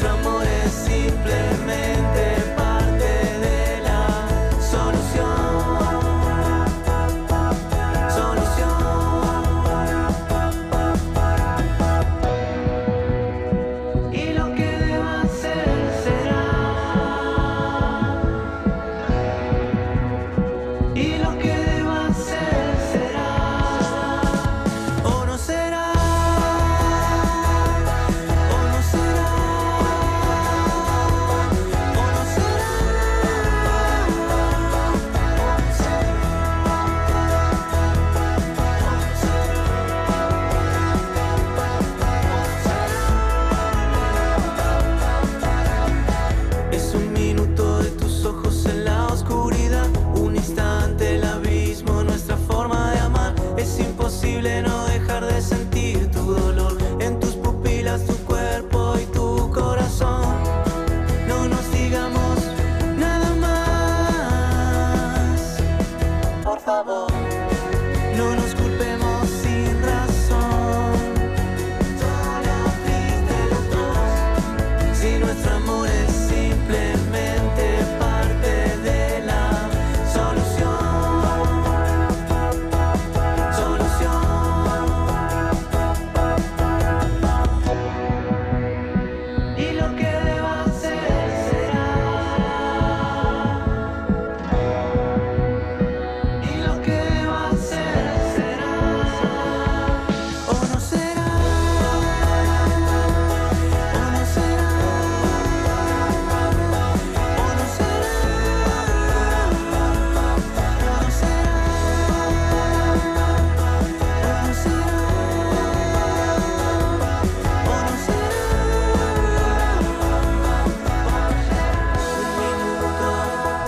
nuestro amor es simplemente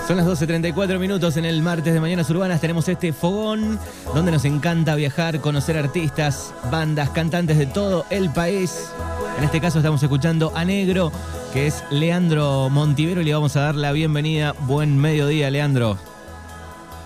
Son las 12.34 minutos en el martes de Mañanas Urbanas. Tenemos este fogón donde nos encanta viajar, conocer artistas, bandas, cantantes de todo el país. En este caso estamos escuchando a Negro, que es Leandro Montivero, y le vamos a dar la bienvenida. Buen mediodía, Leandro.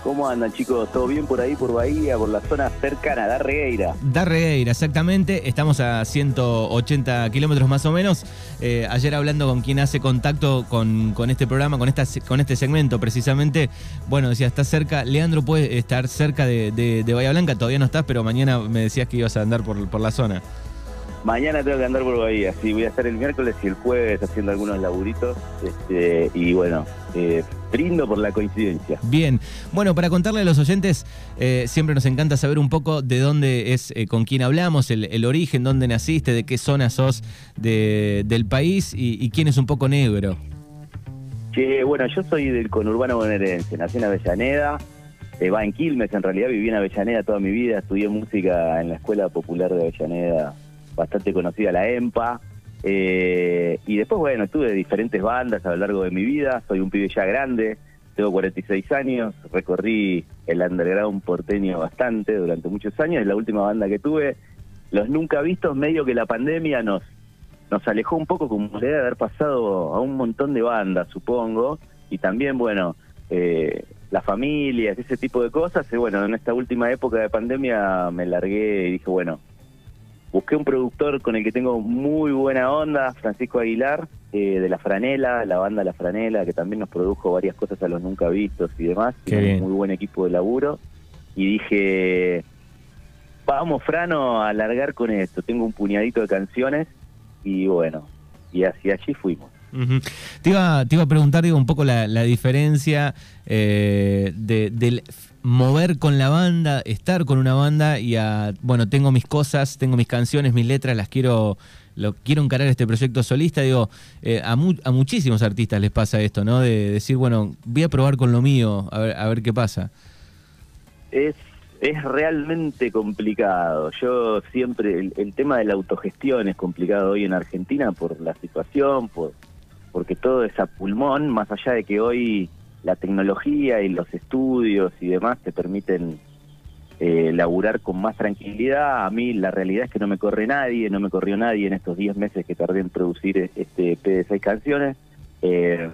¿Cómo andan chicos? ¿Todo bien por ahí, por Bahía, por la zona cercana, Darregueira? Darregueira, exactamente. Estamos a 180 kilómetros más o menos. Eh, ayer hablando con quien hace contacto con, este programa, con, esta, con este segmento precisamente, bueno, decía, está cerca, Leandro puede estar cerca de, Bahía Blanca, todavía no estás, pero mañana me decías que ibas a andar por, por la zona. Mañana tengo que andar por Bahía, sí, voy a estar el miércoles y el jueves haciendo algunos laburitos. Este, y bueno, eh, brindo por la coincidencia. Bien, bueno, para contarle a los oyentes, eh, siempre nos encanta saber un poco de dónde es, eh, con quién hablamos, el, origen, dónde naciste, de qué zona sos del país y, quién es un poco negro. Que bueno, yo soy del conurbano bonaerense, nací en Avellaneda, va en Quilmes, en realidad viví en Avellaneda toda mi vida, estudié música en la Escuela Popular de Avellaneda bastante conocida, la EMPA. Eh, y después, bueno, tuve diferentes bandas a lo largo de mi vida. Soy un pibe ya grande, tengo 46 años, recorrí el underground porteño bastante durante muchos años. Es la última banda que tuve. Los nunca vistos, medio que la pandemia nos, nos alejó un poco, como le debe haber pasado a un montón de bandas, supongo. Y también, bueno, eh, las familias, ese tipo de cosas. Y bueno, en esta última época de pandemia me largué y dije, bueno, busqué un productor con el que tengo muy buena onda, Francisco Aguilar, eh, de La Franela, la banda La Franela, que también nos produjo varias cosas a los nunca vistos y demás. Tiene muy buen equipo de laburo. Y dije, vamos, Frano, a alargar con esto. Tengo un puñadito de canciones y bueno, y así allí fuimos. te, iba, te iba a preguntar digo, un poco la, diferencia eh, de, del mover con la banda, estar con una banda y a, bueno, tengo mis cosas, tengo mis canciones, mis letras, las quiero, lo quiero encarar este proyecto solista, digo, eh, a, a, muchísimos artistas les pasa esto, ¿no? De decir, bueno, voy a probar con lo mío, a ver, a ver qué pasa. Es, es realmente complicado. Yo siempre, el, el tema de la autogestión es complicado hoy en Argentina por la situación, por porque todo es a pulmón, más allá de que hoy la tecnología y los estudios y demás te permiten eh, laburar con más tranquilidad. A mí la realidad es que no me corre nadie, no me corrió nadie en estos 10 meses que tardé en producir este EP de 6 canciones. Eh,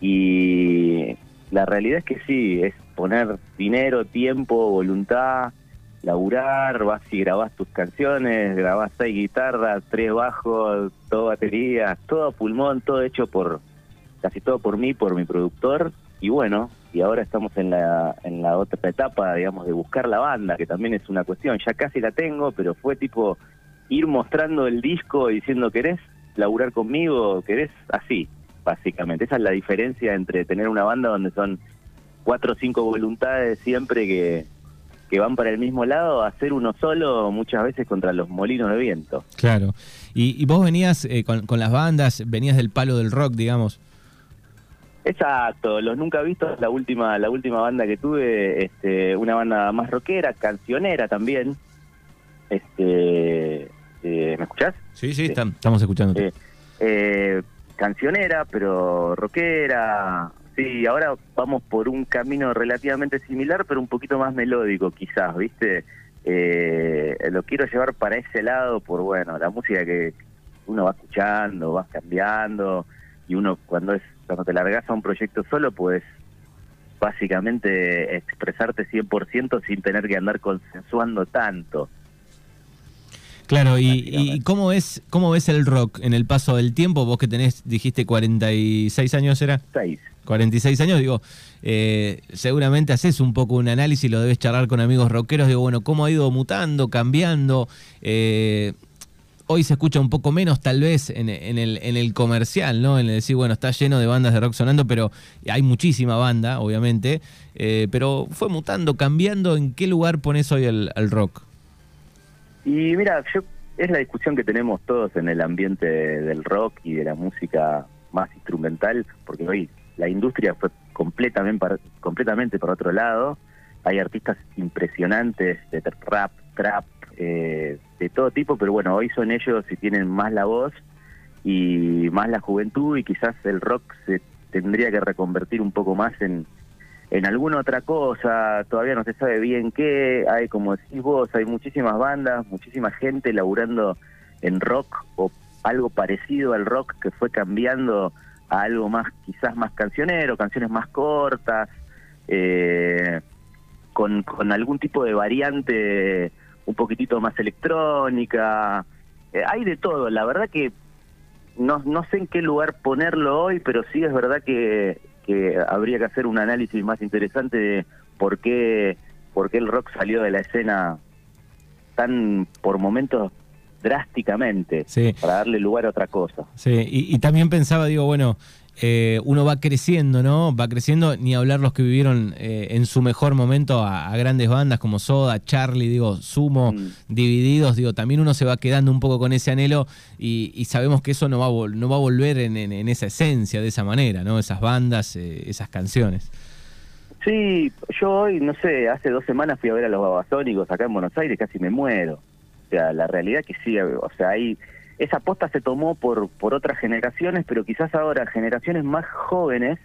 y la realidad es que sí, es poner dinero, tiempo, voluntad, laburar, vas y grabás tus canciones, grabás seis guitarras, tres bajos, todo batería, todo pulmón, todo hecho por casi todo por mí, por mi productor, y bueno, y ahora estamos en la, en la otra etapa, digamos, de buscar la banda, que también es una cuestión, ya casi la tengo, pero fue tipo ir mostrando el disco diciendo, ¿querés laburar conmigo? ¿Querés? Así, básicamente. Esa es la diferencia entre tener una banda donde son cuatro o cinco voluntades siempre que, que van para el mismo lado, hacer uno solo muchas veces contra los molinos de viento. Claro. Y, vos venías eh, con, con las bandas, venías del palo del rock, digamos. Exacto, los nunca vistos, la última, la última banda que tuve, este, una banda más rockera, cancionera también. Este, eh, ¿me escuchás? Sí, sí, estamos escuchando. Eh, eh, cancionera, pero rockera. Sí, ahora vamos por un camino relativamente similar, pero un poquito más melódico, quizás, ¿viste? lo quiero llevar para ese lado, por bueno, la música que uno va escuchando, va cambiando, y uno cuando es cuando te largas a un proyecto solo, puedes básicamente expresarte 100% sin tener que andar consensuando tanto. Claro, y, cómo es cómo ves el rock en el paso del tiempo? Vos que tenés, dijiste 46 años, ¿era? 6. 46 años, digo, eh, seguramente haces un poco un análisis, lo debes charlar con amigos rockeros, digo, bueno, cómo ha ido mutando, cambiando, eh, hoy se escucha un poco menos tal vez en, el, en el comercial, ¿no? En el decir, bueno, está lleno de bandas de rock sonando, pero hay muchísima banda, obviamente, eh, pero fue mutando, cambiando, ¿en qué lugar pones hoy el, rock? Y mira, yo es la discusión que tenemos todos en el ambiente del rock y de la música más instrumental, porque hoy la industria fue completamente, completamente por otro lado, hay artistas impresionantes de rap, trap, eh, de todo tipo, pero bueno, hoy son ellos y tienen más la voz y más la juventud y quizás el rock se tendría que reconvertir un poco más en, en alguna otra cosa, todavía no se sabe bien qué, hay como decís vos, hay muchísimas bandas, muchísima gente laburando en rock o algo parecido al rock que fue cambiando a algo más, quizás más cancionero, canciones más cortas, eh, con, con algún tipo de variante un poquitito más electrónica, eh, hay de todo, la verdad que no, no sé en qué lugar ponerlo hoy, pero sí es verdad que que habría que hacer un análisis más interesante de por qué, por qué el rock salió de la escena tan por momentos drásticamente para darle lugar a otra cosa. Sí, y, también pensaba, digo, bueno, eh, uno va creciendo, ¿no? Va creciendo, ni hablar los que vivieron eh, en su mejor momento a, grandes bandas como Soda, Charlie, digo, Sumo, mm. Divididos, digo, también uno se va quedando un poco con ese anhelo y, sabemos que eso no va a, no va a volver en, esa esencia, de esa manera, ¿no? Esas bandas, eh, esas canciones. Sí, yo hoy, no sé, hace dos semanas fui a ver a los babasónicos acá en Buenos Aires, casi me muero. O sea, la realidad que sí, o sea, hay esa aposta se tomó por, por otras generaciones, pero quizás ahora generaciones más jóvenes,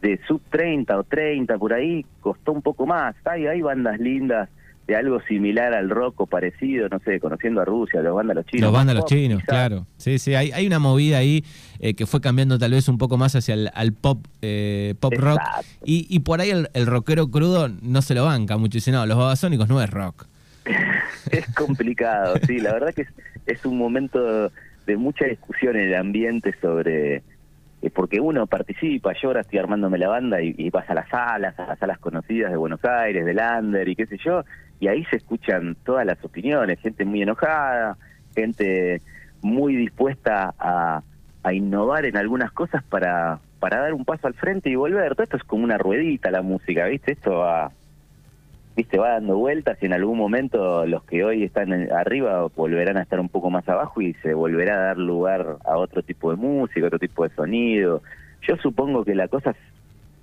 de sub 30 o 30 por ahí, costó un poco más. Hay, hay bandas lindas de algo similar al rock o parecido, no sé, conociendo a Rusia, los bandas los chinos. Los bandas los chinos, claro. Sí, sí, hay, hay una movida ahí eh, que fue cambiando tal vez un poco más hacia el al pop eh, pop rock. Y, y por ahí el, el, rockero crudo no se lo banca mucho. Dice, no, los babasónicos no es rock. es complicado, sí, la verdad que es, es un momento de mucha discusión en el ambiente sobre eh, porque uno participa, yo ahora estoy armándome la banda y, vas a las salas, a las salas conocidas de Buenos Aires, de Lander y qué sé yo, y ahí se escuchan todas las opiniones, gente muy enojada, gente muy dispuesta a, innovar en algunas cosas para, para dar un paso al frente y volver. Todo esto es como una ruedita la música, ¿viste? Esto va, viste, va dando vueltas y en algún momento los que hoy están arriba volverán a estar un poco más abajo y se volverá a dar lugar a otro tipo de música, otro tipo de sonido. Yo supongo que la cosa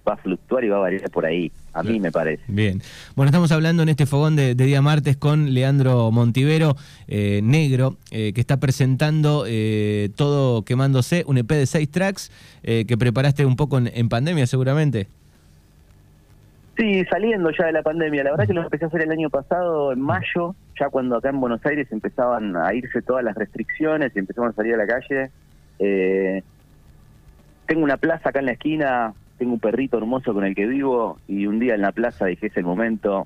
va a fluctuar y va a variar por ahí, a mí me parece. Bien, bueno, estamos hablando en este fogón de, día martes con Leandro Montivero, eh, negro, eh, que está presentando eh, todo quemándose, un EP de seis tracks que preparaste un poco en pandemia seguramente. Sí, saliendo ya de la pandemia. La verdad que lo empecé a hacer el año pasado, en mayo, ya cuando acá en Buenos Aires empezaban a irse todas las restricciones y empezamos a salir a la calle. Eh, tengo una plaza acá en la esquina, tengo un perrito hermoso con el que vivo y un día en la plaza dije es el momento,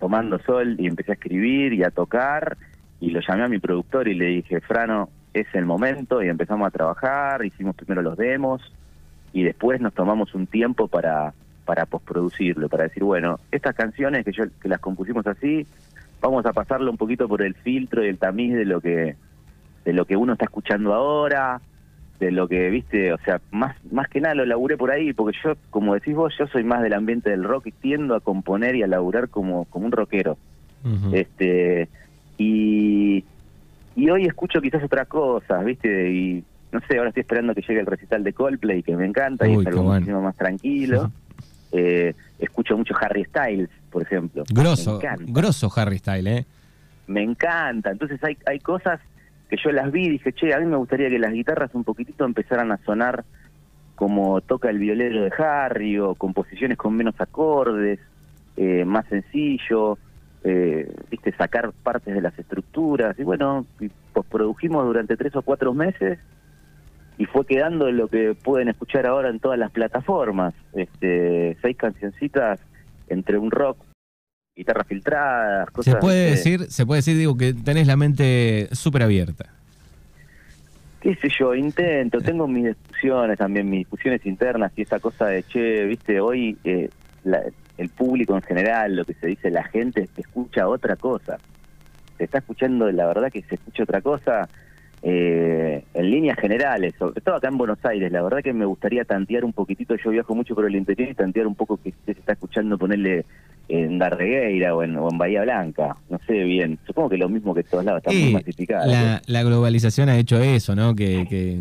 tomando sol y empecé a escribir y a tocar y lo llamé a mi productor y le dije, Frano, es el momento y empezamos a trabajar, hicimos primero los demos y después nos tomamos un tiempo para para posproducirlo, para decir, bueno, estas canciones que yo que las compusimos así, vamos a pasarlo un poquito por el filtro y el tamiz de lo que de lo que uno está escuchando ahora, de lo que, viste, o sea, más más que nada lo laburé por ahí, porque yo, como decís vos, yo soy más del ambiente del rock y tiendo a componer y a laburar como, como un rockero. Este y, y hoy escucho quizás otras cosas, viste, y no sé, ahora estoy esperando que llegue el recital de Coldplay, que me encanta, y es algo muchísimo más tranquilo. Eh, escucho mucho Harry Styles, por ejemplo. Grosso, grosso Harry Styles, ¿eh? Me encanta. Entonces hay, hay cosas que yo las vi y dije, che, a mí me gustaría que las guitarras un poquitito empezaran a sonar como toca el violero de Harry o composiciones con menos acordes, eh, más sencillo, eh, viste, sacar partes de las estructuras. Y bueno, pues produjimos durante tres o cuatro meses y fue quedando lo que pueden escuchar ahora en todas las plataformas. Este, seis cancioncitas entre un rock, guitarras filtradas, cosas. Se puede decir, se puede decir, digo, que tenés la mente súper abierta. Qué sé yo, intento, tengo mis discusiones también, mis discusiones internas y esa cosa de, che, viste, hoy eh, el público en general, lo que se dice la gente, escucha otra cosa. Se está escuchando, la verdad que se escucha otra cosa eh, en líneas generales, sobre todo acá en Buenos Aires, la verdad que me gustaría tantear un poquitito, yo viajo mucho por el interior y tantear un poco que se está escuchando ponerle en Darregueira o en, o en Bahía Blanca, no sé bien, supongo que lo mismo que todos lados, está muy masificado. La, globalización ha hecho eso, ¿no? Que, que,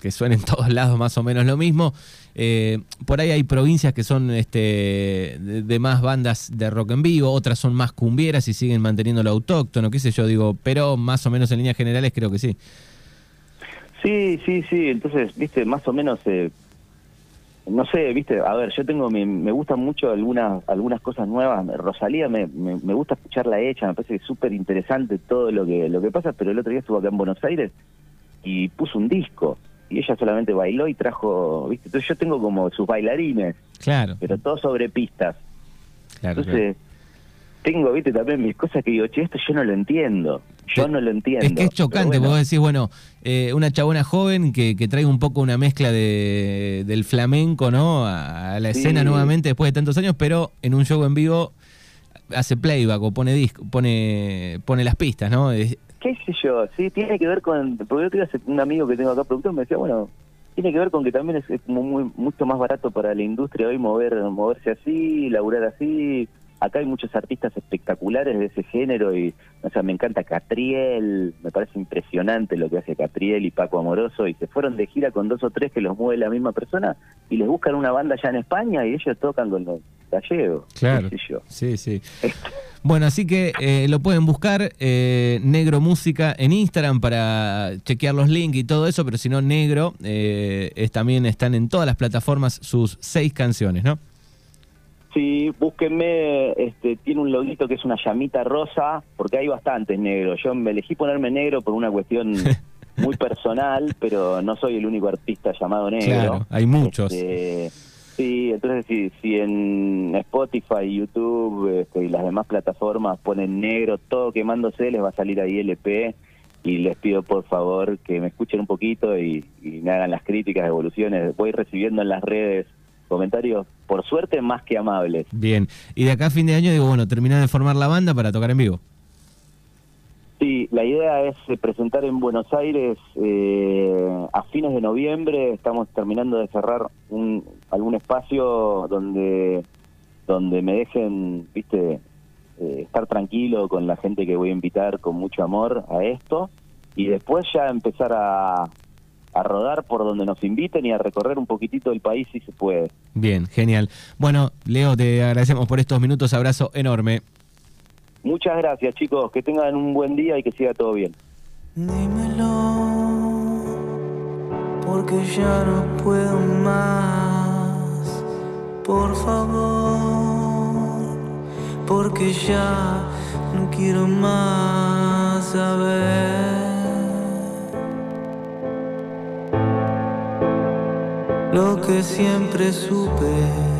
que suene en todos lados más o menos lo mismo. Eh, por ahí hay provincias que son este, de, más bandas de rock en vivo, otras son más cumbieras y siguen manteniendo lo autóctono, qué sé yo, digo, pero más o menos en líneas generales creo que sí. Sí, sí, sí, entonces, viste, más o menos... Eh, no sé, viste, a ver, yo tengo, me, me gustan mucho algunas algunas cosas nuevas. Rosalía me, me, me gusta escucharla hecha, me parece súper interesante todo lo que lo que pasa, pero el otro día estuvo acá en Buenos Aires y puso un disco y ella solamente bailó y trajo, viste, entonces yo tengo como sus bailarines, Claro. pero todo sobre pistas. claro, Entonces, tengo, viste, también mis cosas que digo, che, esto yo no lo entiendo. Yo no lo entiendo. Es que es chocante, bueno, vos decís, bueno, eh, una chabona joven que, que trae un poco una mezcla de, del flamenco, ¿no? A, a la Sí. escena nuevamente después de tantos años, pero en un show en vivo hace playback o pone disco, pone, pone las pistas, ¿no? Es- qué sé yo, sí, tiene que ver con, porque yo tengo un amigo que tengo acá productor me decía, bueno, tiene que ver con que también es, es muy, mucho más barato para la industria hoy mover moverse así, laburar así. Acá hay muchos artistas espectaculares de ese género y, o sea, me encanta Catriel, me parece impresionante lo que hace Catriel y Paco Amoroso y se fueron de gira con dos o tres que los mueve la misma persona y les buscan una banda ya en España y ellos tocan con los gallegos. Claro. qué sé yo. Sí, sí. Bueno, así que eh, lo pueden buscar, eh, Negro Música en Instagram para chequear los links y todo eso, pero si no, Negro eh, es, también están en todas las plataformas sus seis canciones, ¿no? Sí, búsquenme, este, tiene un loguito que es una llamita rosa, porque hay bastantes negros. Yo me elegí ponerme negro por una cuestión muy personal, pero no soy el único artista llamado negro. Claro, hay muchos. Este, sí, entonces si, si en Spotify, YouTube este, y las demás plataformas ponen negro, todo quemándose, les va a salir ahí LP y les pido por favor que me escuchen un poquito y, y me hagan las críticas, evoluciones. Voy recibiendo en las redes comentarios, por suerte, más que amables. Bien. Y de acá a fin de año, digo, bueno, terminar de formar la banda para tocar en vivo. Sí, la idea es eh, presentar en Buenos Aires eh, a fines de noviembre. Estamos terminando de cerrar un, algún espacio donde donde me dejen, viste, eh, estar tranquilo con la gente que voy a invitar con mucho amor a esto y después ya empezar a, a rodar por donde nos inviten y a recorrer un poquitito el país si se puede. Bien, genial. Bueno, Leo, te agradecemos por estos minutos. Abrazo enorme. Muchas gracias chicos, que tengan un buen día y que siga todo bien. Dímelo, porque ya no puedo más. Por favor, porque ya no quiero más saber. Lo que siempre supe